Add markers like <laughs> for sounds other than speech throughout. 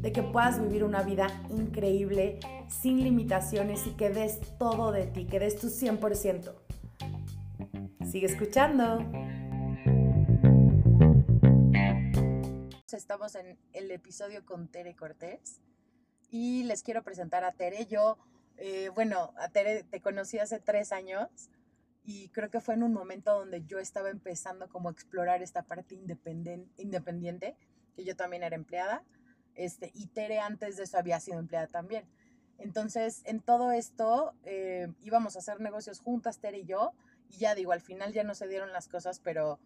de que puedas vivir una vida increíble, sin limitaciones y que des todo de ti, que des tu 100%. Sigue escuchando. Estamos en el episodio con Tere Cortés y les quiero presentar a Tere. Yo, eh, bueno, a Tere te conocí hace tres años y creo que fue en un momento donde yo estaba empezando como a explorar esta parte independiente, que yo también era empleada, este, y Tere antes de eso había sido empleada también. Entonces, en todo esto eh, íbamos a hacer negocios juntas, Tere y yo, y ya digo, al final ya no se dieron las cosas, pero,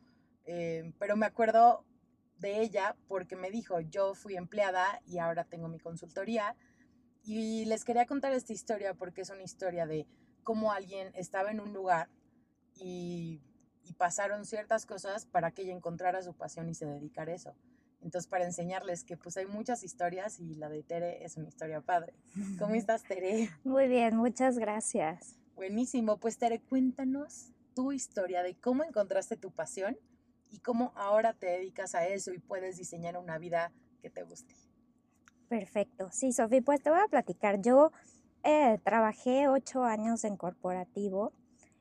eh, pero me acuerdo de ella porque me dijo, yo fui empleada y ahora tengo mi consultoría. Y les quería contar esta historia porque es una historia de cómo alguien estaba en un lugar y, y pasaron ciertas cosas para que ella encontrara su pasión y se dedicara a eso. Entonces, para enseñarles que pues hay muchas historias y la de Tere es una historia padre. ¿Cómo <laughs> estás, Tere? Muy bien, muchas gracias. Buenísimo. Pues, Tere, cuéntanos tu historia de cómo encontraste tu pasión y cómo ahora te dedicas a eso y puedes diseñar una vida que te guste. Perfecto. Sí, Sofía, pues te voy a platicar. Yo eh, trabajé ocho años en corporativo.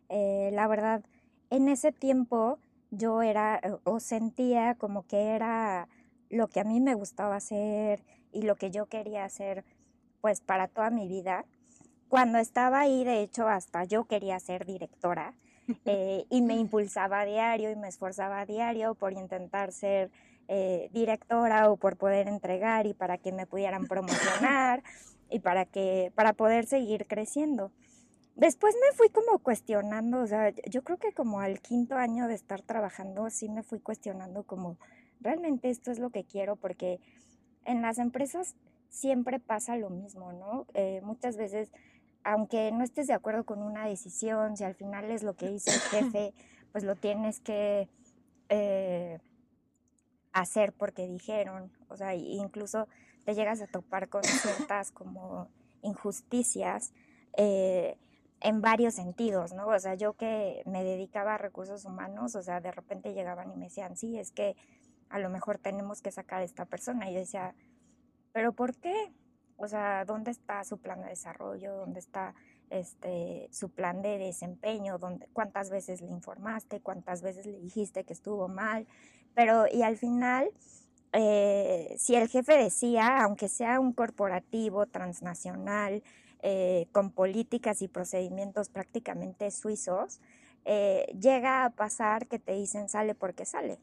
Eh, la verdad, en ese tiempo yo era eh, o sentía como que era lo que a mí me gustaba hacer y lo que yo quería hacer pues para toda mi vida. Cuando estaba ahí, de hecho, hasta yo quería ser directora. <laughs> Eh, y me <laughs> impulsaba a diario y me esforzaba a diario por intentar ser eh, directora o por poder entregar y para que me pudieran promocionar y para que para poder seguir creciendo. Después me fui como cuestionando, o sea, yo creo que como al quinto año de estar trabajando, sí me fui cuestionando como, realmente esto es lo que quiero, porque en las empresas siempre pasa lo mismo, ¿no? Eh, muchas veces aunque no estés de acuerdo con una decisión, si al final es lo que dice el jefe, <coughs> pues lo tienes que eh, hacer porque dijeron, o sea, incluso te llegas a topar con ciertas como injusticias eh, en varios sentidos, ¿no? O sea, yo que me dedicaba a recursos humanos, o sea, de repente llegaban y me decían, sí, es que a lo mejor tenemos que sacar a esta persona. Y yo decía, ¿pero por qué? O sea, ¿dónde está su plan de desarrollo? ¿Dónde está este, su plan de desempeño? ¿Dónde, ¿Cuántas veces le informaste? ¿Cuántas veces le dijiste que estuvo mal? Pero, y al final, eh, si el jefe decía, aunque sea un corporativo transnacional, eh, con políticas y procedimientos prácticamente suizos, eh, llega a pasar que te dicen sale porque sale.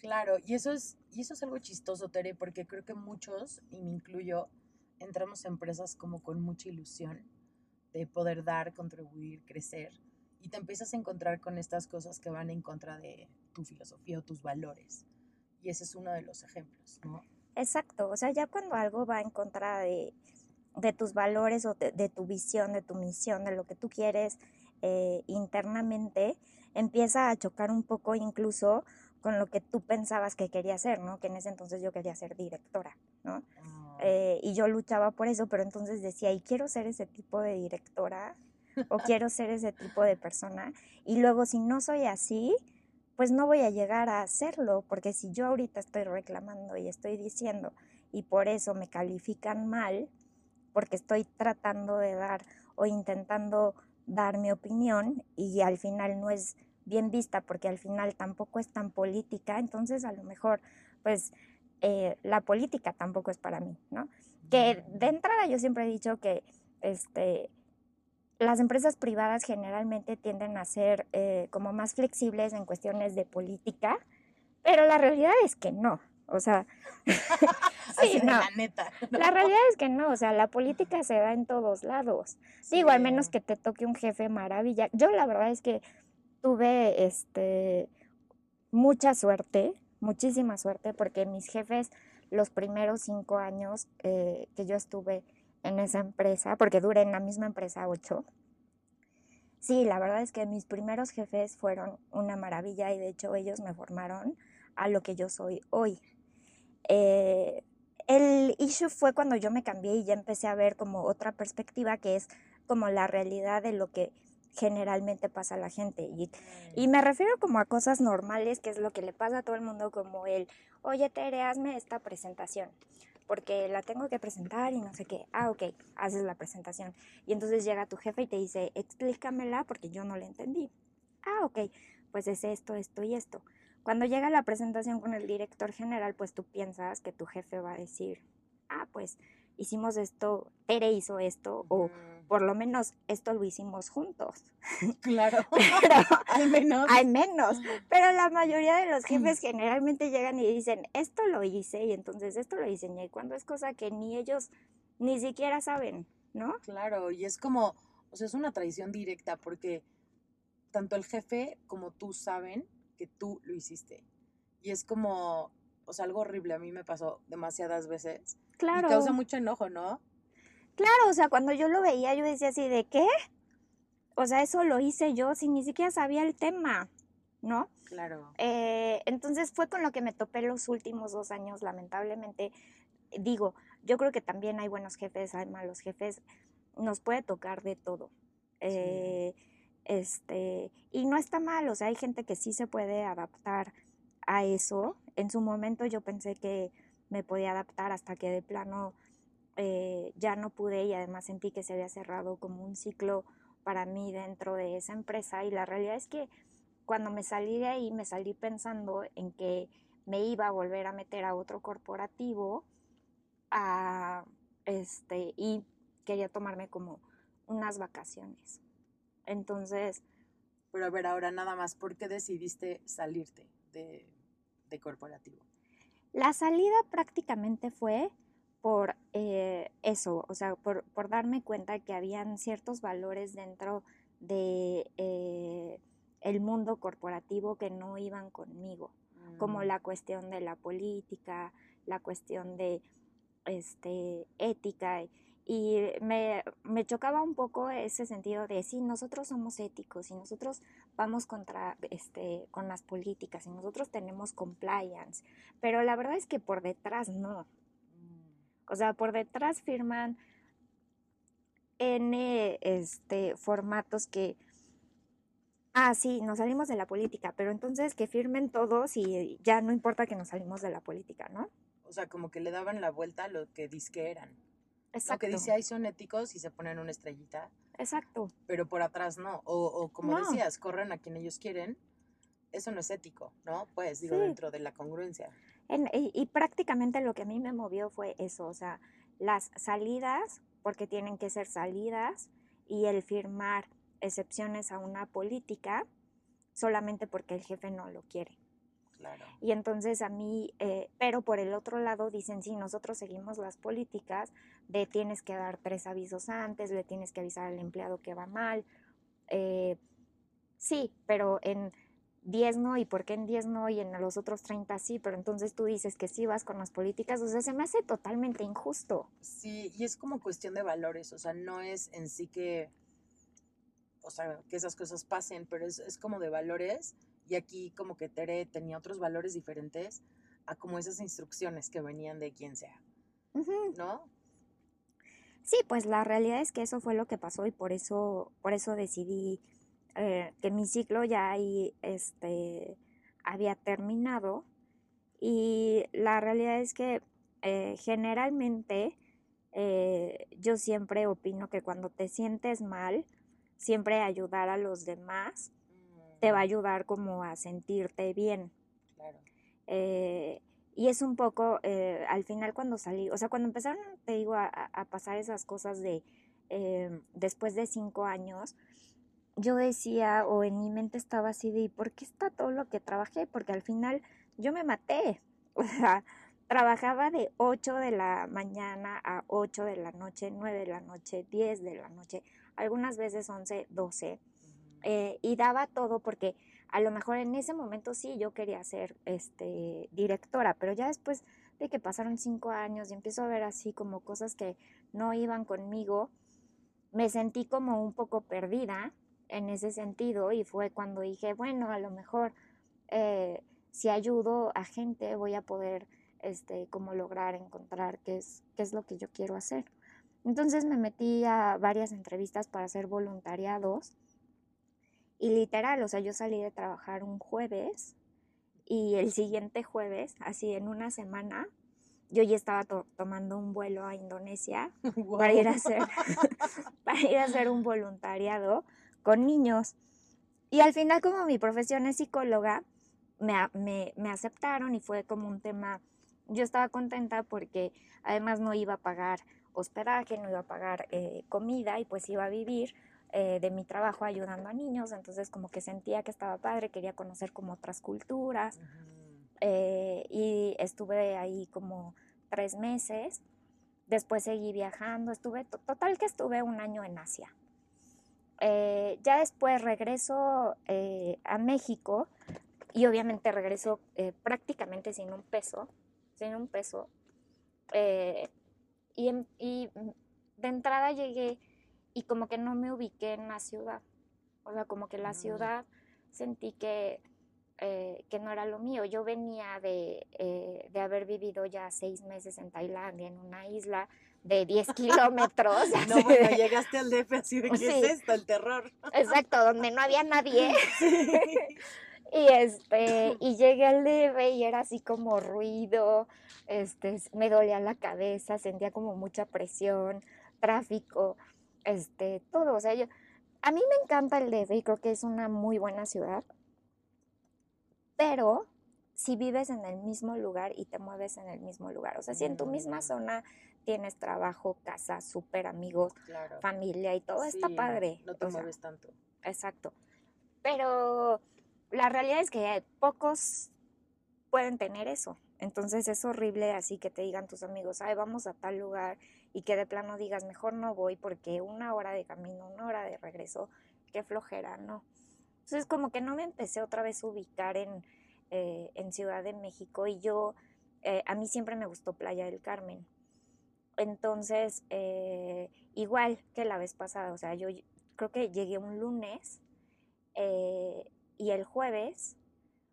Claro, y eso es, y eso es algo chistoso, Tere, porque creo que muchos, y me incluyo, entramos a empresas como con mucha ilusión de poder dar, contribuir, crecer y te empiezas a encontrar con estas cosas que van en contra de tu filosofía o tus valores. Y ese es uno de los ejemplos, ¿no? Exacto, o sea, ya cuando algo va en contra de, tus valores o de, tu visión, de tu misión, de lo que tú quieres eh, internamente, empieza a chocar un poco incluso con lo que tú pensabas que quería ser, ¿no? Que en ese entonces yo quería ser directora, ¿no? Ah. Eh, y yo luchaba por eso, pero entonces decía, y quiero ser ese tipo de directora o <laughs> quiero ser ese tipo de persona. Y luego si no soy así, pues no voy a llegar a hacerlo, porque si yo ahorita estoy reclamando y estoy diciendo y por eso me califican mal, porque estoy tratando de dar o intentando dar mi opinión y al final no es bien vista porque al final tampoco es tan política, entonces a lo mejor pues eh, la política tampoco es para mí, ¿no? Que de entrada yo siempre he dicho que este, las empresas privadas generalmente tienden a ser eh, como más flexibles en cuestiones de política, pero la realidad es que no. O sea, <laughs> <laughs> sí, no. La neta. <laughs> La realidad es que no, o sea, la política se da en todos lados. Digo, al menos que te toque un jefe maravilla. Yo la verdad es que tuve este mucha suerte muchísima suerte porque mis jefes los primeros cinco años eh, que yo estuve en esa empresa, porque duré en la misma empresa ocho. Sí, la verdad es que mis primeros jefes fueron una maravilla y de hecho ellos me formaron a lo que yo soy hoy. Eh, el issue fue cuando yo me cambié y ya empecé a ver como otra perspectiva que es como la realidad de lo que generalmente pasa a la gente. Y, y, me refiero como a cosas normales, que es lo que le pasa a todo el mundo, como el, oye, Tere, hazme esta presentación, porque la tengo que presentar y no sé qué. Ah, ok, haces la presentación. Y entonces llega tu jefe y te dice, explícamela porque yo no la entendí. Ah, ok, pues es esto, esto y esto. Cuando llega la presentación con el director general, pues tú piensas que tu jefe va a decir, ah, pues hicimos esto, Tere hizo esto, o por lo menos esto lo hicimos juntos. <laughs> Claro, <laughs> pero, <laughs> al menos. Al menos. Pero la mayoría de los jefes generalmente llegan y dicen, esto lo hice y entonces esto lo diseñé, cuando es cosa que ni ellos ni siquiera saben, ¿no? Claro, y es como, o sea, es una traición directa porque tanto el jefe como tú saben que tú lo hiciste. Y es como, o sea, algo horrible. A mí me pasó demasiadas veces. Claro. Y causa mucho enojo, ¿no? Claro, o sea, cuando yo lo veía, yo decía así de qué. O sea, eso lo hice yo sin ni siquiera sabía el tema, ¿no? Claro. Eh, entonces fue con lo que me topé los últimos dos años, lamentablemente. Digo, yo creo que también hay buenos jefes, hay malos jefes. Nos puede tocar de todo. Eh, este, y no está mal, o sea, hay gente que sí se puede adaptar a eso. En su momento yo pensé que me podía adaptar hasta que de plano eh, ya no pude y además sentí que se había cerrado como un ciclo para mí dentro de esa empresa y la realidad es que cuando me salí de ahí me salí pensando en que me iba a volver a meter a otro corporativo a, este, y quería tomarme como unas vacaciones. Entonces... Pero a ver, ahora nada más, ¿por qué decidiste salirte de, de corporativo? La salida prácticamente fue por eh, eso, o sea, por, por, darme cuenta que habían ciertos valores dentro de eh, el mundo corporativo que no iban conmigo, como mm. la cuestión de la política, la cuestión de este, ética. Y me, me chocaba un poco ese sentido de, sí, nosotros somos éticos y nosotros vamos contra, este, con las políticas y nosotros tenemos compliance, pero la verdad es que por detrás no, o sea, por detrás firman N este, formatos que, ah, sí, nos salimos de la política, pero entonces que firmen todos y ya no importa que nos salimos de la política, ¿no? O sea, como que le daban la vuelta a lo que que eran. Exacto. Lo que dice ahí son éticos y se ponen una estrellita. Exacto. Pero por atrás no. O, o como decías, corren a quien ellos quieren. Eso no es ético, ¿no? Pues digo, dentro de la congruencia y, prácticamente lo que a mí me movió fue eso, o sea, las salidas, porque tienen que ser salidas, y el firmar excepciones a una política solamente porque el jefe no lo quiere. Claro. Y entonces a mí, eh, pero por el otro lado dicen, sí, nosotros seguimos las políticas de tienes que dar tres avisos antes, le tienes que avisar al empleado que va mal. Eh, sí, pero en 10 no, y por qué en 10 no y en los otros 30 sí, pero entonces tú dices que sí vas con las políticas, o sea, se me hace totalmente injusto. Sí, y es como cuestión de valores, o sea, no es en sí que, o sea, que esas cosas pasen, pero es, es como de valores, y aquí como que Tere tenía otros valores diferentes a como esas instrucciones que venían de quien sea, ¿no? Sí, pues la realidad es que eso fue lo que pasó y por eso, por eso decidí eh, que mi ciclo ya ahí este, había terminado y la realidad es que eh, generalmente eh, yo siempre opino que cuando te sientes mal, siempre ayudar a los demás te va a ayudar como a sentirte bien. y es un poco, al final cuando salí, o sea, cuando empezaron, te digo, a, a pasar esas cosas de, después de cinco años, yo decía, o en mi mente estaba así de, ¿por qué está todo lo que trabajé? Porque al final yo me maté. <laughs> O sea, trabajaba de 8 de la mañana a 8 de la noche, 9 de la noche, 10 de la noche, algunas veces 11, 12. Eh, y daba todo porque a lo mejor en ese momento sí yo quería ser este, directora, pero ya después de que pasaron cinco años y empiezo a ver así como cosas que no iban conmigo, me sentí como un poco perdida en ese sentido y fue cuando dije, bueno, a lo mejor eh, si ayudo a gente voy a poder este, como lograr encontrar qué es, qué es lo que yo quiero hacer. Entonces me metí a varias entrevistas para hacer voluntariados y literal, o sea, yo salí de trabajar un jueves y el siguiente jueves, así en una semana, yo ya estaba tomando un vuelo a Indonesia <laughs> para, ir a hacer, <laughs> <laughs> para ir a hacer un voluntariado con niños. Y al final, como mi profesión es psicóloga, me, me, me aceptaron y fue como un tema, yo estaba contenta porque además no iba a pagar hospedaje, no iba a pagar eh, comida y pues iba a vivir eh, de mi trabajo ayudando a niños, entonces como que sentía que estaba padre, quería conocer como otras culturas eh, y estuve ahí como tres meses, después seguí viajando, estuve, total que estuve un año en Asia. ya después regreso a México y obviamente regreso prácticamente sin un peso, sin un peso. Y, de entrada llegué y como que no me ubiqué en la ciudad. O sea, como que la mm. ciudad sentí que, eh, que no era lo mío. Yo venía de, eh, de, haber vivido ya seis meses en Tailandia, en una isla de 10 <laughs> kilómetros. <laughs> no, bueno, llegaste al DF así de, ¿qué es esto? El terror. Exacto, donde no había nadie. <laughs> Y este, y llegué al DF y era así como ruido, este, me dolía la cabeza, sentía como mucha presión, tráfico, este, todo. O sea, yo, a mí me encanta el DF y creo que es una muy buena ciudad, pero si vives en el mismo lugar y te mueves en el mismo lugar, o sea, si en tu misma mm. zona tienes trabajo, casa, súper amigos, familia y todo, está padre. No te mueves tanto. Exacto. Pero la realidad es que pocos pueden tener eso. Entonces es horrible así que te digan tus amigos, ay, vamos a tal lugar y que de plano digas, mejor no voy porque una hora de camino, una hora de regreso, qué flojera, ¿no? Entonces como que no me empecé otra vez a ubicar en, eh, en Ciudad de México y yo, eh, a mí siempre me gustó Playa del Carmen. Entonces, eh, igual que la vez pasada, o sea, yo creo que llegué un lunes y el jueves,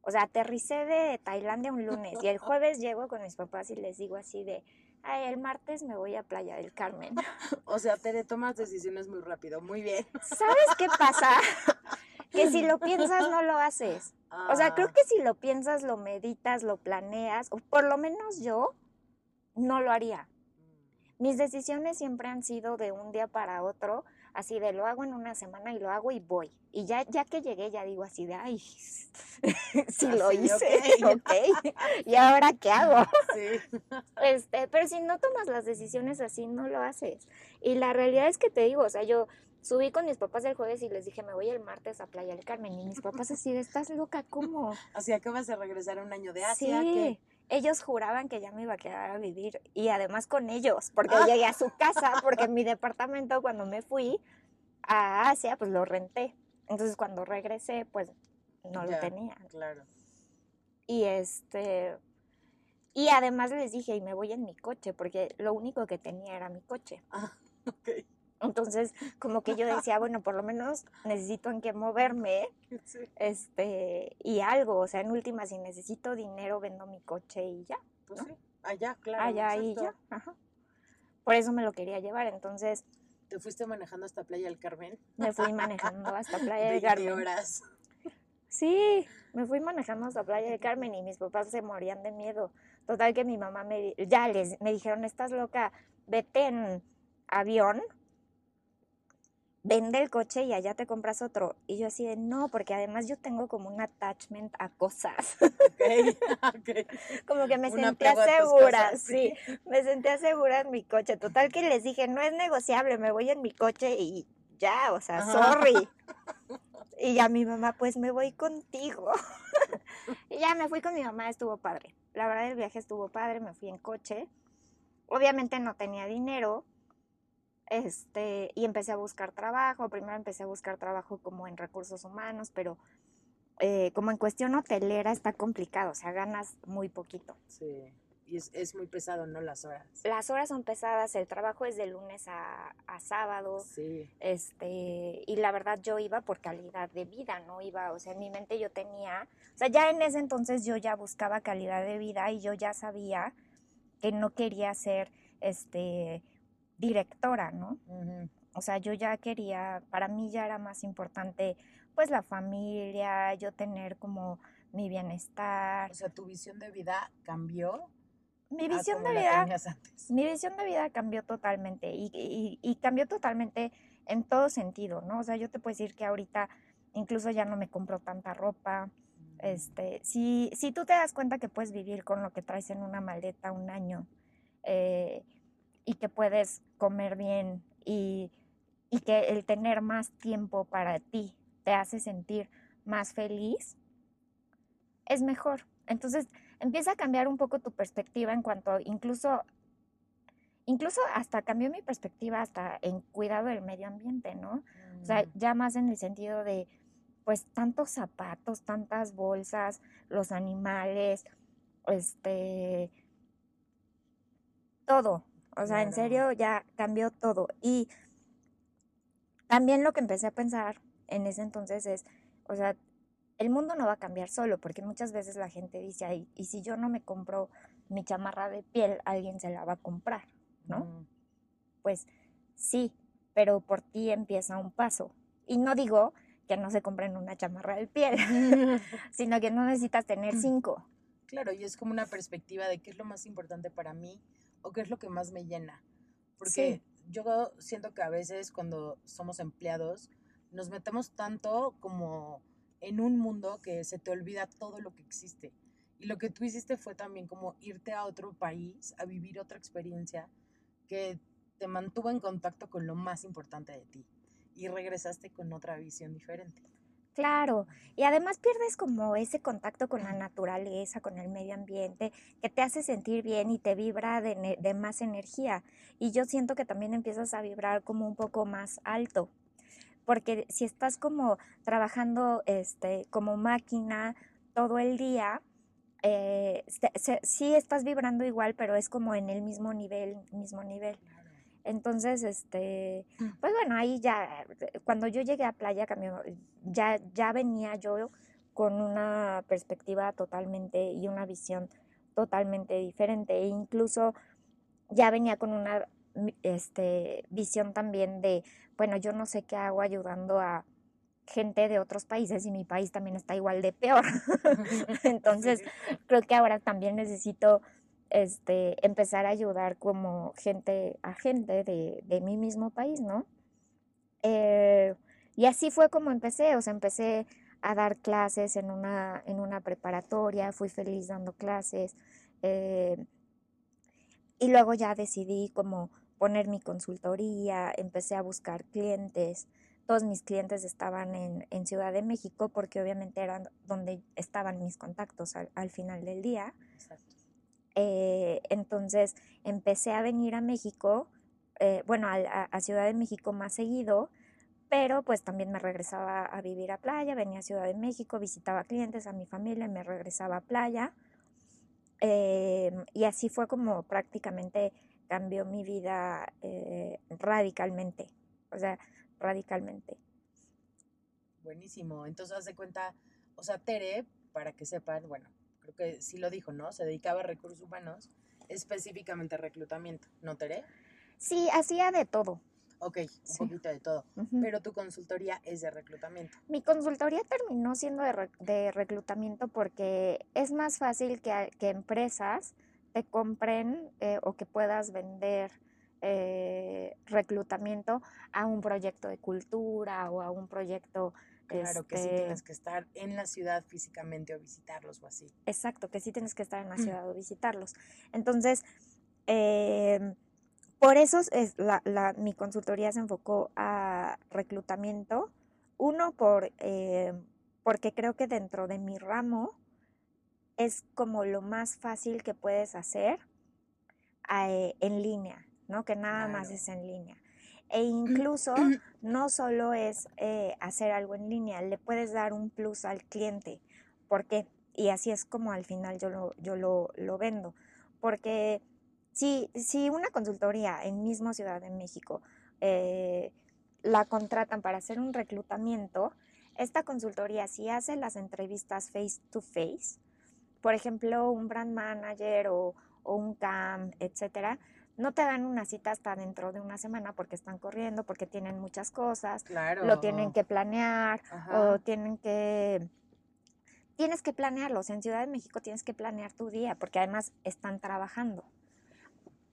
o sea, aterricé de Tailandia un lunes y el <laughs> jueves llego con mis papás y les digo así de, ay, el martes me voy a Playa del Carmen. <laughs> O sea, te tomas decisiones muy rápido, muy bien. ¿Sabes qué pasa? <laughs> que si lo piensas no lo haces. O sea, creo ah. que si lo piensas, lo meditas, lo planeas, o por lo menos yo no lo haría. Mm. Mis decisiones siempre han sido de un día para otro así de lo hago en una semana y lo hago y voy. Y ya, ya que llegué, ya digo así de, ay, <laughs> si lo hice, <laughs> ok, <laughs> ¿y ahora qué hago? Sí. Este, pero si no tomas las decisiones así, no lo haces. Y la realidad es que te digo, o sea, yo subí con mis papás el jueves y les dije, me voy el martes a Playa del Carmen. Y mis papás así de, estás loca, ¿cómo? Así acabas de regresar un año de Asia. Sí ellos juraban que ya me iba a quedar a vivir y además con ellos, porque llegué a su casa, porque <laughs> mi departamento cuando me fui a Asia, pues lo renté. Entonces cuando regresé, pues no lo tenía. Claro. Y este, y además les dije, y me voy en mi coche, porque lo único que tenía era mi coche. Ah, <laughs> ok. Entonces, como que yo decía, bueno, por lo menos necesito en qué moverme, <laughs> este, y algo, o sea, en última, si necesito dinero, vendo mi coche y ya. Pues sí, allá, claro. Allá y ya, ajá. Por eso me lo quería llevar, entonces... ¿Te fuiste manejando hasta Playa del Carmen? Me fui manejando hasta <laughs> Playa del Carmen. horas. Sí, me fui manejando hasta Playa del Carmen y mis papás se morían de miedo. Total que mi mamá me, ya les, me dijeron, estás loca, vete en avión vende el coche y allá te compras otro. Y yo así de, no, porque además yo tengo como un attachment a cosas. Okay, <laughs> okay. como que me sentía segura, sí. me sentía segura en mi coche. Total que les dije, no es negociable, me voy en mi coche y ya, o sea, sorry. <laughs> Y ya mi mamá, pues me voy contigo. <laughs> y ya me fui con mi mamá, estuvo padre. La verdad el viaje estuvo padre, me fui en coche. Obviamente no tenía dinero, este, y empecé a buscar trabajo. Primero empecé a buscar trabajo como en recursos humanos, pero eh, como en cuestión hotelera está complicado, o sea, ganas muy poquito. Sí. Y es, es, muy pesado, ¿no? Las horas. Las horas son pesadas, el trabajo es de lunes a, a sábado. Sí. Este, y la verdad yo iba por calidad de vida, no iba, o sea, en mi mente yo tenía, o sea, ya en ese entonces yo ya buscaba calidad de vida y yo ya sabía que no quería ser, este, directora, ¿no? O sea, yo ya quería, para mí ya era más importante, pues, la familia, yo tener como mi bienestar. O sea, tu visión de vida cambió mi visión de vida, mi visión de vida cambió totalmente y, y, cambió totalmente en todo sentido, ¿no? O sea, yo te puedo decir que ahorita incluso ya no me compro tanta ropa. Mm. Este, si, si tú te das cuenta que puedes vivir con lo que traes en una maleta un año eh, y que puedes comer bien y, y que el tener más tiempo para ti te hace sentir más feliz, es mejor. Entonces, empieza a cambiar un poco tu perspectiva en cuanto incluso, incluso hasta cambió mi perspectiva hasta en cuidado del medio ambiente, ¿no? O sea, mm. ya más en el sentido de, pues, tantos zapatos, tantas bolsas, los animales, este, todo. O sea, en serio ya cambió todo. Y también lo que empecé a pensar en ese entonces es, o sea, el mundo no va a cambiar solo, porque muchas veces la gente dice, Ay, y si yo no me compro mi chamarra de piel, alguien se la va a comprar, ¿no? Pues sí, pero por ti empieza un paso. Y no digo que no se compren una chamarra de piel, <laughs> <laughs> sino que no necesitas tener mm. cinco. Claro, y es como una perspectiva de qué es lo más importante para mí o qué es lo que más me llena. Porque yo siento que a veces cuando somos empleados nos metemos tanto como en un mundo que se te olvida todo lo que existe. Y lo que tú hiciste fue también como irte a otro país, a vivir otra experiencia que te mantuvo en contacto con lo más importante de ti y regresaste con otra visión diferente. Claro, y además pierdes como ese contacto con la naturaleza, con el medio ambiente, que te hace sentir bien y te vibra de, de más energía. Y yo siento que también empiezas a vibrar como un poco más alto porque si estás como trabajando este, como máquina todo el día, eh, sí estás vibrando igual, pero es como en el mismo nivel, mismo nivel. Entonces, este, mm. pues bueno, ahí ya, cuando yo llegué a playa, ya, ya venía yo con una perspectiva totalmente y una visión totalmente diferente. E incluso ya venía con una este, visión también de, bueno, yo no sé qué hago ayudando a gente de otros países y mi país también está igual de peor. <laughs> <laughs> Entonces, creo que ahora también necesito este, empezar a ayudar como gente a gente de, de mi mismo país, ¿no? Eh, y así fue como empecé, o sea, empecé a dar clases en una, en una preparatoria, fui feliz dando clases. Eh, y luego ya decidí como poner mi consultoría, empecé a buscar clientes. Todos mis clientes estaban en, Ciudad de México porque obviamente eran donde estaban mis contactos al, final del día. Eh, entonces empecé a venir a México, eh, bueno, a, Ciudad de México más seguido, pero pues también me regresaba a vivir a playa, venía a Ciudad de México, visitaba clientes, a mi familia, me regresaba a playa. Eh, y así fue como prácticamente cambió mi vida eh, radicalmente, o sea, radicalmente. Buenísimo, entonces haz de cuenta, o sea, Tere, para que sepan, bueno, creo que sí lo dijo, ¿no? Se dedicaba a recursos humanos, específicamente a reclutamiento, ¿no, Tere? Sí, hacía de todo. Ok, un poquito de todo. Pero tu consultoría es de reclutamiento. Mi consultoría terminó siendo de, de reclutamiento porque es más fácil que, que empresas te compren eh, o que puedas vender eh, reclutamiento a un proyecto de cultura o a un proyecto... Claro, que sí este tienes que estar en la ciudad físicamente o visitarlos o así. Exacto, que sí tienes que estar en la mm. ciudad o visitarlos. Entonces, em, por eso es la, mi consultoría se enfocó a reclutamiento. Uno, por, eh, porque creo que dentro de mi ramo es como lo más fácil que puedes hacer eh, en línea, ¿no? Que nada más es en línea. E incluso <clears throat> no solo es eh, hacer algo en línea, le puedes dar un plus al cliente. ¿Por qué? Y así es como al final yo lo, yo lo, lo vendo. porque si, si una consultoría en mismo Ciudad de México eh, la contratan para hacer un reclutamiento, esta consultoría si hace las entrevistas face to face, por ejemplo, un brand manager o, o un CAM, etcétera, no te dan una cita hasta dentro de una semana porque están corriendo, porque tienen muchas cosas, Claro. lo tienen que planear Ajá. o tienen que... Tienes que planearlos. En Ciudad de México tienes que planear tu día porque además están trabajando.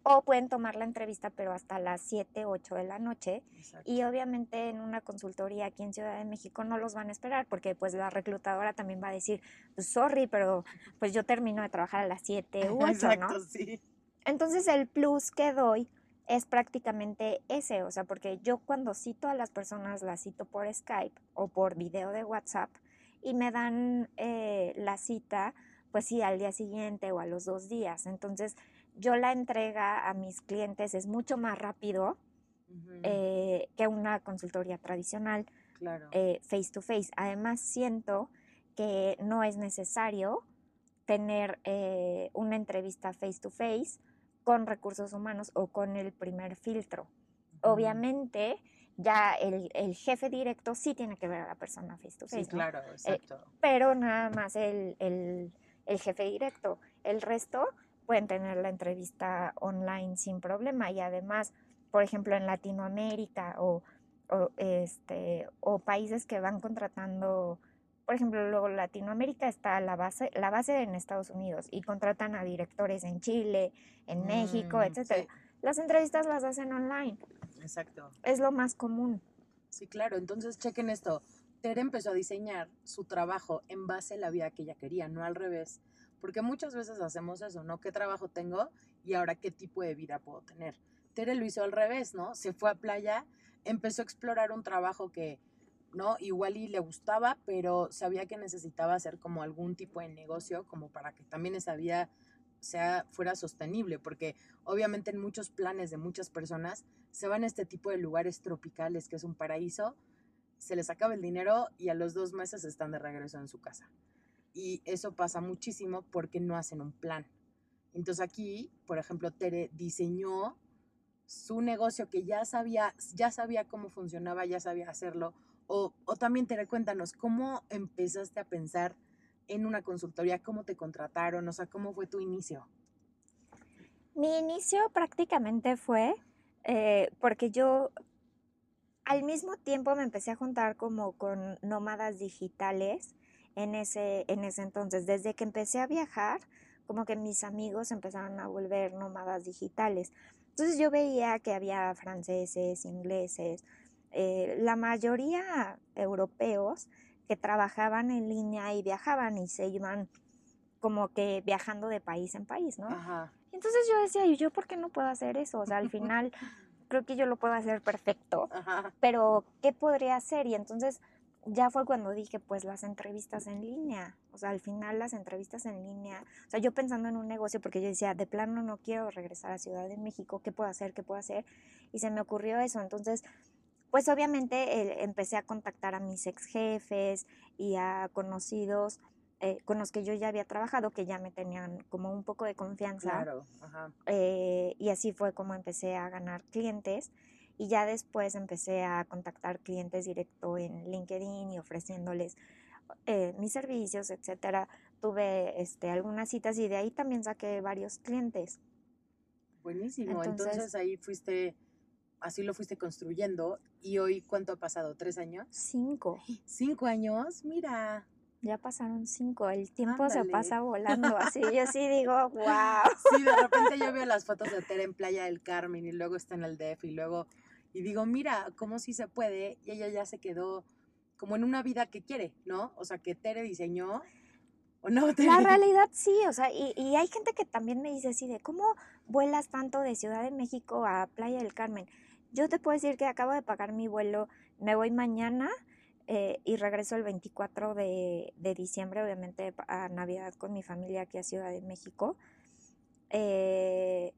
O pueden tomar la entrevista, pero hasta las 7, 8 de la noche. Exacto. Y obviamente en una consultoría aquí en Ciudad de México no los van a esperar porque pues la reclutadora también va a decir, pues sorry, pero pues yo termino de trabajar a las 7 u 8, Exacto, ¿no? sí. Entonces el plus que doy es prácticamente ese, o sea, porque yo cuando cito a las personas las cito por Skype o por video de WhatsApp y me dan eh, la cita, pues sí, al día siguiente o a los dos días. Entonces yo la entrega a mis clientes es mucho más rápido eh, que una consultoría tradicional claro. eh, face to face. Además, siento que no es necesario tener eh, una entrevista face to face con recursos humanos o con el primer filtro. Obviamente, ya el, el jefe directo sí tiene que ver a la persona face to face, Sí, ¿no? claro, exacto. pero nada más el, el- el jefe directo. El resto pueden tener la entrevista online sin problema y además, por ejemplo, en Latinoamérica o, o, este, o países que van contratando, por ejemplo, luego Latinoamérica está la base, la base en Estados Unidos y contratan a directores en Chile, en México, Mm, etcétera. sí, Las entrevistas las hacen online, exacto. es lo más común. Sí, claro. Entonces, chequen esto. Tere empezó a diseñar su trabajo en base a la vida que ella quería, no al revés. Porque muchas veces hacemos eso, ¿no? ¿Qué trabajo tengo y ahora qué tipo de vida puedo tener? Tere lo hizo al revés, ¿no? Se fue a playa, empezó a explorar un trabajo que, ¿no? Igual y le gustaba, pero sabía que necesitaba hacer como algún tipo de negocio como para que también esa vida sea, fuera sostenible, porque obviamente en muchos planes de muchas personas se van a este tipo de lugares tropicales, que es un paraíso, se les acaba el dinero y a los dos meses están de regreso en su casa. Y eso pasa muchísimo porque no hacen un plan. Entonces aquí, por ejemplo, Tere diseñó su negocio que ya sabía, ya sabía cómo funcionaba, ya sabía hacerlo. O, o también, Tere, cuéntanos, ¿cómo empezaste a pensar en una consultoría? ¿Cómo te contrataron? O sea, ¿cómo fue tu inicio? Mi inicio prácticamente fue eh, porque yo al mismo tiempo me empecé a juntar como con nómadas digitales en ese, en ese entonces. Desde que empecé a viajar, como que mis amigos empezaron a volver nómadas digitales. Entonces yo veía que había franceses, ingleses, eh, la mayoría europeos que trabajaban en línea y viajaban y se iban como que viajando de país en país, ¿no? Ajá. Entonces yo decía, ¿y yo por qué no puedo hacer eso? O sea, al final <laughs> creo que yo lo puedo hacer perfecto, Ajá. pero ¿qué podría hacer? Y entonces ya fue cuando dije, pues las entrevistas en línea. O sea, al final las entrevistas en línea. O sea, yo pensando en un negocio, porque yo decía, de plano no quiero regresar a Ciudad de México, ¿qué puedo hacer? ¿Qué puedo hacer? Y se me ocurrió eso. Entonces, pues obviamente eh, empecé a contactar a mis ex jefes y a conocidos eh, con los que yo ya había trabajado, que ya me tenían como un poco de confianza. Claro. Ajá. Eh, y así fue como empecé a ganar clientes y ya después empecé a contactar clientes directo en LinkedIn y ofreciéndoles eh, mis servicios, etcétera. Tuve este, algunas citas y de ahí también saqué varios clientes. Buenísimo. Entonces, Entonces- ahí fuiste, así lo fuiste construyendo. ¿Y hoy cuánto ha pasado? ¿Tres años? Cinco. ¿Cinco años? Mira. Ya pasaron cinco. El tiempo se pasa volando. <laughs> Así yo sí digo, wow. Sí, de repente yo veo las fotos de Tere en Playa del Carmen y luego está en el DF y luego, y digo, mira, cómo sí se puede. Y ella ya se quedó como en una vida que quiere, ¿no? O sea, que Tere diseñó. ¿O no? La <laughs> realidad sí, o sea, y, y hay gente que también me dice así de, ¿cómo vuelas tanto de Ciudad de México a Playa del Carmen? Yo te puedo decir que acabo de pagar mi vuelo, me voy mañana eh, y regreso el 24 de, de diciembre, obviamente a Navidad con mi familia aquí a Ciudad de México. Eh,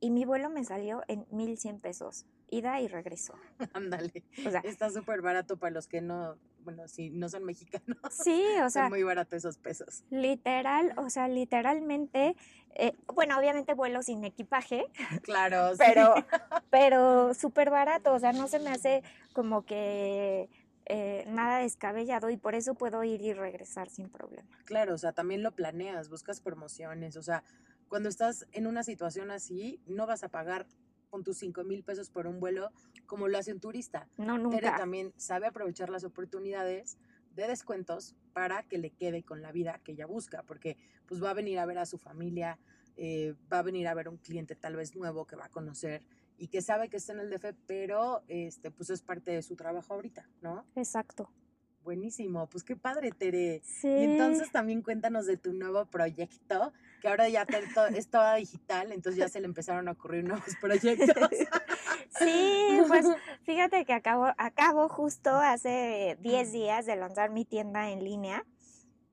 y mi vuelo me salió en 1100 pesos. ida y regreso. <laughs> Ándale. O sea, Está súper barato para los que no, bueno, si no son mexicanos. sí, o <laughs> sea, son muy baratos esos pesos. literal, o sea, literalmente, eh, bueno, obviamente vuelo sin equipaje, Claro, <laughs> sí. pero, <laughs> pero súper barato, o sea, no se me hace como que eh, nada descabellado y por eso puedo ir y regresar sin problema. Claro, o sea, también lo planeas, buscas promociones, o sea, cuando estás en una situación así, no vas a pagar con tus 5 mil pesos por un vuelo como lo hace un turista. No, Tere nunca. también sabe aprovechar las oportunidades de descuentos para que le quede con la vida que ella busca, porque pues va a venir a ver a su familia, eh, va a venir a ver un cliente tal vez nuevo que va a conocer y que sabe que está en el DF, pero este pues es parte de su trabajo ahorita, ¿no? Exacto. Buenísimo, pues qué padre, Tere. Sí. Y entonces también cuéntanos de tu nuevo proyecto, que ahora ya te- es toda digital, entonces ya se le empezaron a ocurrir nuevos <laughs> proyectos. Sí, pues <laughs> fíjate que acabo, acabo justo hace 10 días de lanzar mi tienda en línea.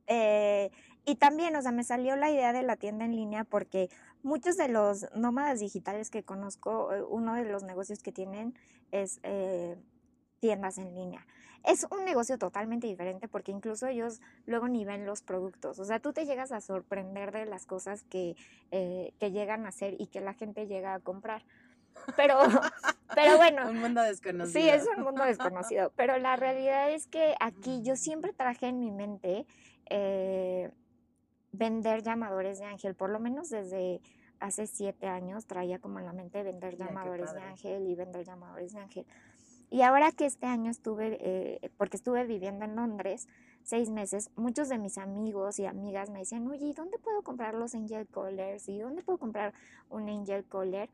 Eh, y también, o sea, me salió la idea de la tienda en línea porque muchos de los nómadas digitales que conozco, eh, uno de los negocios que tienen es eh, tiendas en línea. Es un negocio totalmente diferente porque incluso ellos luego ni ven los productos. O sea, tú te llegas a sorprender de las cosas que, eh, que llegan a hacer y que la gente llega a comprar. Pero, pero bueno, Un mundo desconocido. Sí, es un mundo desconocido, pero la realidad es que aquí yo siempre traje en mi mente eh, vender llamadores de ángel, por lo menos desde hace siete años traía como en la mente vender Mira, llamadores de ángel y vender llamadores de ángel. Y ahora que este año estuve, eh, porque estuve viviendo en Londres seis meses, muchos de mis amigos y amigas me decían, oye, ¿y dónde puedo comprar los angel collars? ¿Y dónde puedo comprar un angel collar?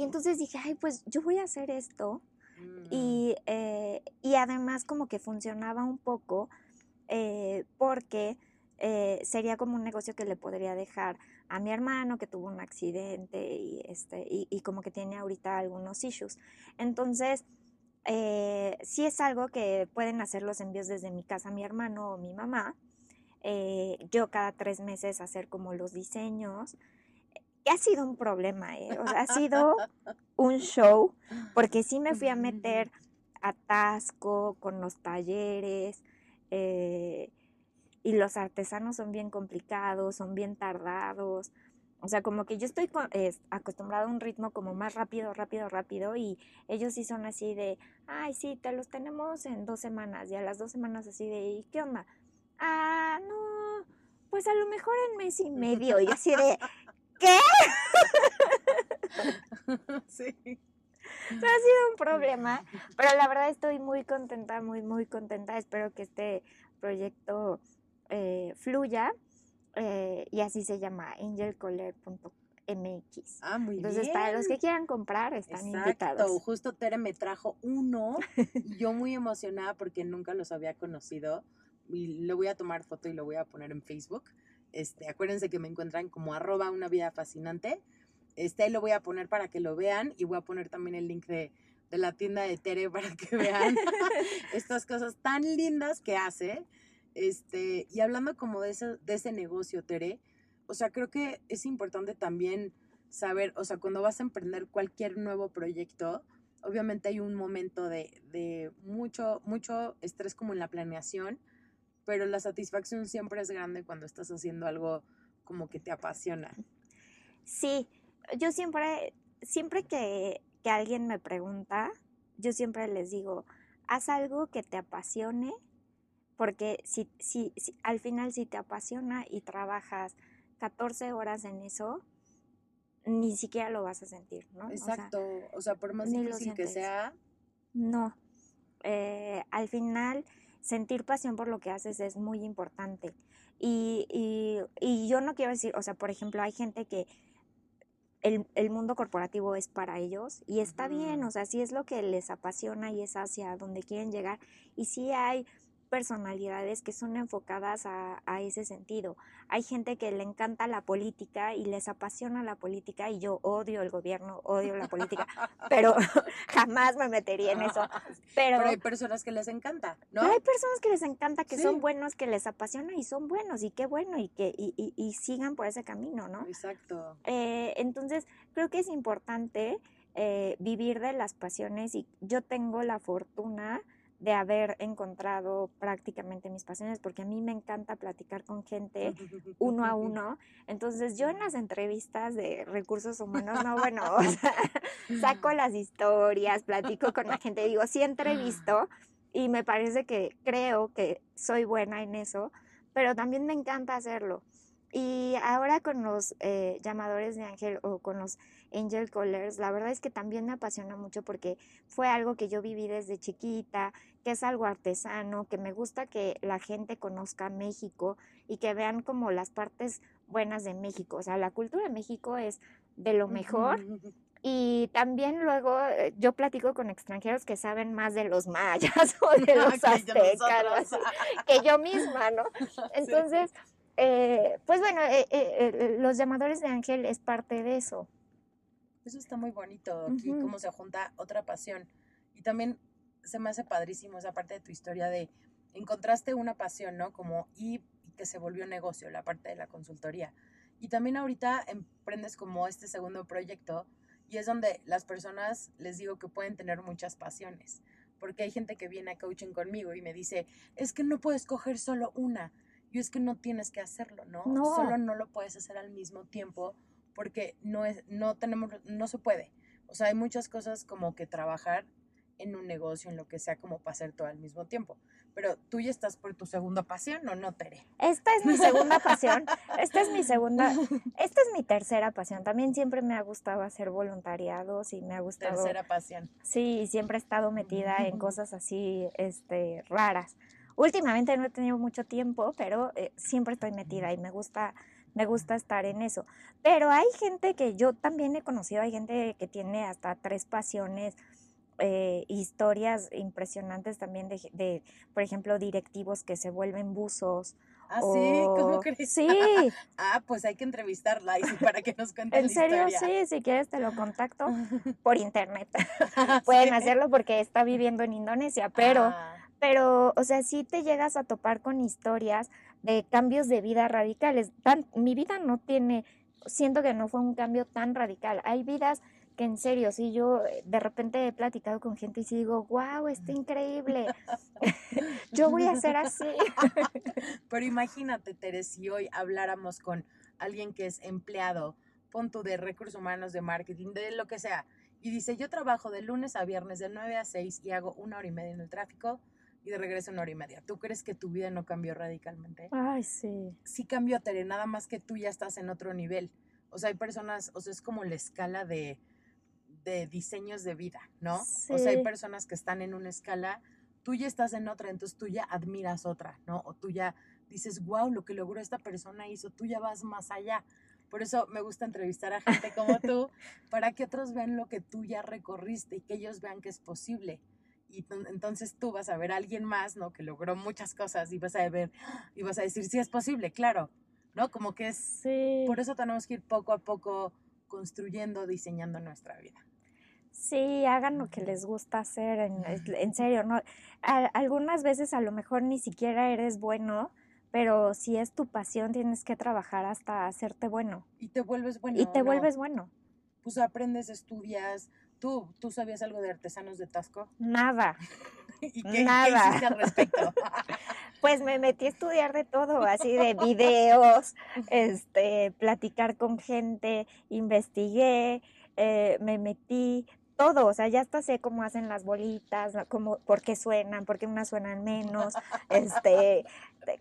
Y entonces dije, ay, pues yo voy a hacer esto. Mm, Y, eh, y además como que funcionaba un poco eh, porque eh, sería como un negocio que le podría dejar a mi hermano que tuvo un accidente y, este, y, y como que tiene ahorita algunos issues. Entonces, sí es algo que pueden hacer los envíos desde mi casa mi hermano o mi mamá. Yo cada tres meses hacer como los diseños. Ha sido un problema, ¿eh? O sea, ha sido un show porque sí me fui a meter a Tasco con los talleres eh, y los artesanos son bien complicados, son bien tardados. O sea, como que yo estoy co- es, acostumbrada a un ritmo como más rápido, rápido, rápido y ellos sí son así de, ay, sí, te los tenemos en dos semanas y a las dos semanas así de, ¿y qué onda? Ah, no, pues a lo mejor en mes y medio y así de, <laughs> sí. ha sido un problema, pero la verdad estoy muy contenta, muy, muy contenta. Espero que este proyecto eh, fluya eh, y así se llama angelcollar.mx. Ah, muy Entonces, bien. para los que quieran comprar, están Exacto, invitados. justo Tere me trajo uno <laughs> y yo muy emocionada porque nunca los había conocido y le voy a tomar foto y lo voy a poner en Facebook. Este, acuérdense que me encuentran como arroba una vida fascinante. Este ahí lo voy a poner para que lo vean y voy a poner también el link de, de la tienda de Tere <laughs> para que vean <laughs> estas cosas tan lindas que hace. Este, y hablando como de ese, de ese negocio, Tere, o sea, creo que es importante también saber, o sea, cuando vas a emprender cualquier nuevo proyecto, obviamente hay un momento de, de mucho, mucho estrés como en la planeación, pero la satisfacción siempre es grande cuando estás haciendo algo como que te apasiona. Sí, yo siempre, siempre que, que alguien me pregunta, yo siempre les digo, haz algo que te apasione, porque si, si, si- al final si te apasiona y trabajas 14 horas en eso, ni siquiera lo vas a sentir, ¿no? O sea, Exacto, o sea, por más difícil que sea, no. Eh, al final, sentir pasión por lo que haces es muy importante. Y, y, y yo no quiero decir, o sea, por ejemplo, hay gente que el, el mundo corporativo es para ellos y está bien, o sea, si es lo que les apasiona y es hacia donde quieren llegar. Y sí hay personalidades que son enfocadas a, a ese sentido. Hay gente que le encanta la política y les apasiona la política y yo odio el gobierno, odio la política, <laughs> pero <laughs> jamás me metería en eso. <laughs> Pero, pero hay personas que les encanta, ¿no? pero hay personas que les encanta, que Sí. son buenos, que les apasiona y son buenos y qué bueno y que y, y- y sigan por ese camino, ¿no? Exacto. Eh, entonces, creo que es importante eh, vivir de las pasiones y yo tengo la fortuna de haber encontrado prácticamente mis pasiones, porque a mí me encanta platicar con gente uno a <laughs> uno. Entonces yo en las entrevistas de recursos humanos, no, bueno, <laughs> <laughs> saco las historias, platico con la gente, digo, sí entrevisto y me parece que creo que soy buena en eso, pero también me encanta hacerlo. Y ahora con los eh, llamadores de ángel o con los angel callers, la verdad es que también me apasiona mucho porque fue algo que yo viví desde chiquita, que es algo artesano, que me gusta que la gente conozca México y que vean como las partes buenas de México. O sea, la cultura de México es de lo mejor. <laughs> Y también luego eh, yo platico con extranjeros que saben más de los mayas <laughs> o de los aztecas, que yo misma, ¿no? <laughs> Entonces... Eh, pues bueno, eh, eh, los llamadores de ángel es parte de eso. Eso está muy bonito, aquí cómo se junta otra pasión. Y también se me hace padrísimo esa parte de tu historia de encontraste una pasión, ¿no? Como y, que se volvió negocio, la parte de la consultoría. Y también ahorita emprendes como este segundo proyecto y es donde las personas les digo que pueden tener muchas pasiones. Porque hay gente que viene a coaching conmigo y me dice, es que no puedes coger solo una y es que no tienes que hacerlo, ¿no? no. Solo no lo puedes hacer al mismo tiempo porque no es, no tenemos, no se puede. O sea, hay muchas cosas como que trabajar en un negocio, en lo que sea, como para hacer todo al mismo tiempo. Pero tú ya estás por tu segunda pasión, ¿o no, Tere? Esta es mi segunda pasión. Esta es mi segunda. Esta es mi tercera pasión. También siempre me ha gustado hacer voluntariados y me ha gustado. Tercera pasión. Sí, siempre he estado metida en <laughs> cosas así, este, raras. Últimamente no he tenido mucho tiempo, pero eh, siempre estoy metida y me gusta, me gusta estar en eso. Pero hay gente que yo también he conocido, hay gente que tiene hasta tres pasiones, eh, historias impresionantes también de, por ejemplo, directivos que se vuelven buzos. Ah, sí, ¿cómo crees? Sí. <laughs> ah, pues hay que entrevistarla y para que nos cuente ¿En serio? Sí, si quieres te lo contacto <laughs> por internet. <laughs> Pueden hacerlo porque está viviendo en Indonesia, pero ah pero, o sea, sí te llegas a topar con historias de cambios de vida radicales. mi vida no tiene, siento que no fue un cambio tan radical. Hay vidas que en serio, si yo eh, de repente he platicado con gente y si digo, wow, está increíble, <laughs> <laughs> yo voy a ser así. <laughs> Pero imagínate, Teres, si hoy habláramos con alguien que es empleado, punto de recursos humanos, de marketing, de lo que sea, y dice, yo trabajo de lunes a viernes de 9 a 6 y hago una hora y media en el tráfico, y de regreso una hora y media. ¿Tú crees que tu vida no cambió radicalmente? Ay, sí. Sí cambió, Tere, nada más que tú ya estás en otro nivel. O sea, hay personas, o sea, es como la escala de, de diseños de vida, ¿no? O sea, hay personas que están en una escala, tú ya estás en otra, entonces tú ya admiras otra, ¿no? O tú ya dices, wow, lo que logró esta persona hizo, tú ya vas más allá. Por eso me gusta entrevistar a gente como tú, <laughs> para que otros vean lo que tú ya recorriste y que ellos vean que es posible y entonces tú vas a ver a alguien más, ¿no? Que logró muchas cosas y vas a ver, <gasps> y vas a decir, sí es posible, claro, ¿no? Como que es, sí. por eso tenemos que ir poco a poco construyendo, diseñando nuestra vida. Sí, hagan lo que les gusta hacer, en, en serio, ¿no? algunas veces a lo mejor ni siquiera eres bueno, pero si es tu pasión tienes que trabajar hasta hacerte bueno. Y te vuelves bueno. Y te vuelves bueno. Pues aprendes, estudias, ¿Tú, ¿Tú sabías algo de artesanos de Tasco? Nada. <laughs> ¿Y qué, Nada. hiciste al respecto? <laughs> pues me metí a estudiar de todo, así de videos, este, platicar con gente, investigué, eh, me metí, todo, o sea, ya hasta sé cómo hacen las bolitas, cómo, por qué suenan, por qué unas suenan menos, este,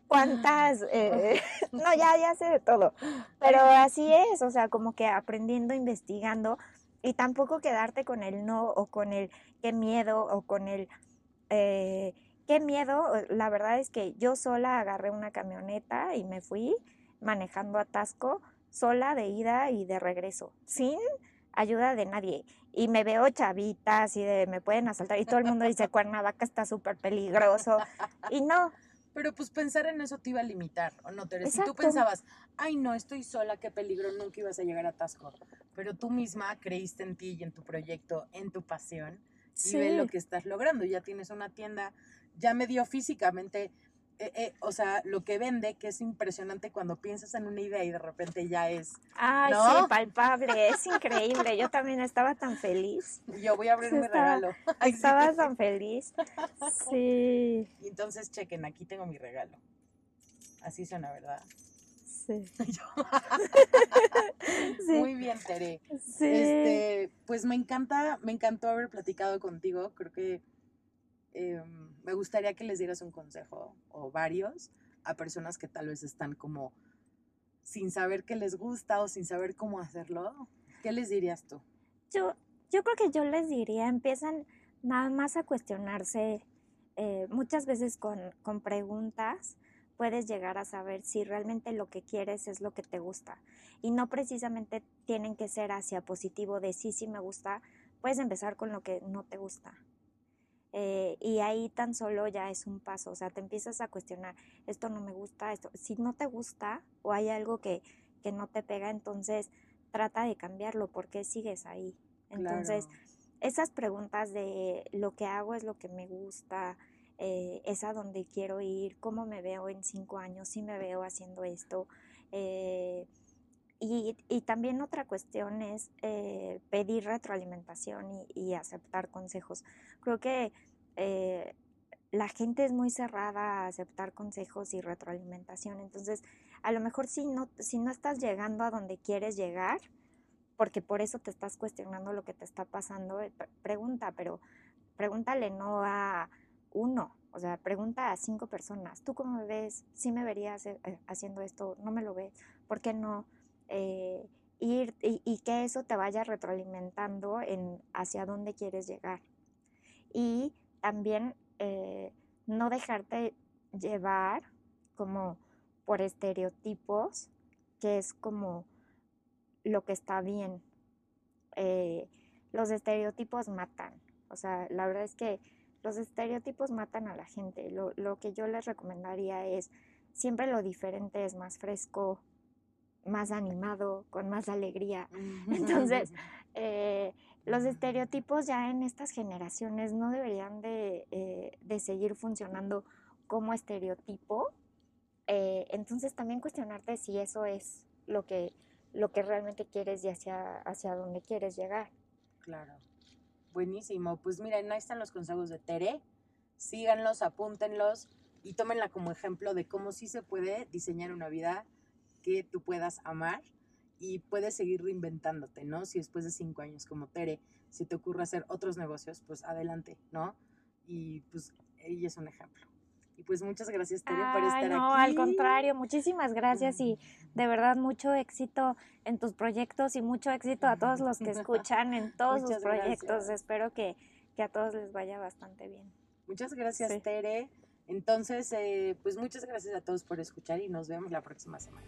cuántas, eh, <laughs> no, ya, ya sé de todo, pero así es, o sea, como que aprendiendo, investigando, y tampoco quedarte con el no o con el qué miedo o con el eh, qué miedo. La verdad es que yo sola agarré una camioneta y me fui manejando atasco sola de ida y de regreso, sin ayuda de nadie. Y me veo chavitas y de me pueden asaltar y todo el mundo dice <laughs> Cuernavaca está súper peligroso. Y no, pero pues pensar en eso te iba a limitar, ¿o no, Teresa? Si tú pensabas, ay no, estoy sola, qué peligro, nunca ibas a llegar a Tasco. Pero tú misma creíste en ti y en tu proyecto, en tu pasión, y ve lo que estás logrando. Ya tienes una tienda, ya medio físicamente eh, eh, o sea, lo que vende, que es impresionante cuando piensas en una idea y de repente ya es. Ay, sí, <laughs> palpable, es increíble. Yo también estaba tan feliz. Yo voy a abrir mi regalo. <laughs> estaba tan feliz. Sí. Y entonces, chequen, aquí tengo mi regalo. Así suena, ¿verdad? <laughs> Sí. Muy bien, Tere. Sí. Este, pues me encanta, me encantó haber platicado contigo. Creo que Em, me gustaría que les dieras un consejo o varios a personas que tal vez están como sin saber qué les gusta o sin saber cómo hacerlo. ¿Qué les dirías tú? Yo, yo creo que yo les diría, empiezan nada más a cuestionarse eh, muchas veces con, con preguntas puedes llegar a saber si realmente lo que quieres es lo que te gusta. Y no precisamente tienen que ser hacia positivo de sí, sí me gusta. Puedes empezar con lo que no te gusta. Eh, y ahí tan solo ya es un paso, o sea, te empiezas a cuestionar, esto no me gusta, esto, si no te gusta o hay algo que, que no te pega, entonces trata de cambiarlo, porque sigues ahí? Entonces, esas preguntas de lo que hago es lo que me gusta, eh, es a donde quiero ir, cómo me veo en cinco años, si me veo haciendo esto. Eh, y, también otra cuestión es eh, pedir retroalimentación y, aceptar consejos. Creo que eh, la gente es muy cerrada a aceptar consejos y retroalimentación. Entonces, a lo mejor si no, si no estás llegando a donde quieres llegar, porque por eso te estás cuestionando lo que te está pasando, eh, pregunta, pero pregúntale no a uno, o sea, pregunta a cinco personas. ¿Tú cómo me ves? ¿Sí me verías haciendo esto? ¿No me lo ves? ¿Por qué no? Eh, ir y, que eso te vaya retroalimentando en hacia dónde quieres llegar. Y también eh, no dejarte llevar como por estereotipos, que es como lo que está bien. Eh, los estereotipos matan. O sea, la verdad es que los estereotipos matan a la gente. Lo, lo que yo les recomendaría es siempre lo diferente es más fresco, más animado, con más alegría. <laughs> Entonces, eh, los estereotipos ya en estas generaciones no deberían de, eh, de seguir funcionando como estereotipo. Eh, entonces también cuestionarte si eso es lo que, lo que realmente quieres y hacia, hacia dónde quieres llegar. Claro. Buenísimo. Pues miren, ahí están los consejos de Tere. Síganlos, apúntenlos y tómenla como ejemplo de cómo sí se puede diseñar una vida que tú puedas amar y puedes seguir reinventándote, ¿no? Si después de cinco años como Tere, si te ocurre hacer otros negocios, pues adelante, ¿no? Y pues ella es un ejemplo. Y pues muchas gracias, Tere, por estar aquí. No, al contrario, muchísimas gracias y de verdad mucho éxito en tus proyectos y mucho éxito a todos los que <laughs> escuchan en todos sus proyectos. Espero que, que, a todos les vaya bastante bien. Muchas gracias, Tere. Entonces, eh, pues muchas gracias a todos por escuchar y nos vemos la próxima semana.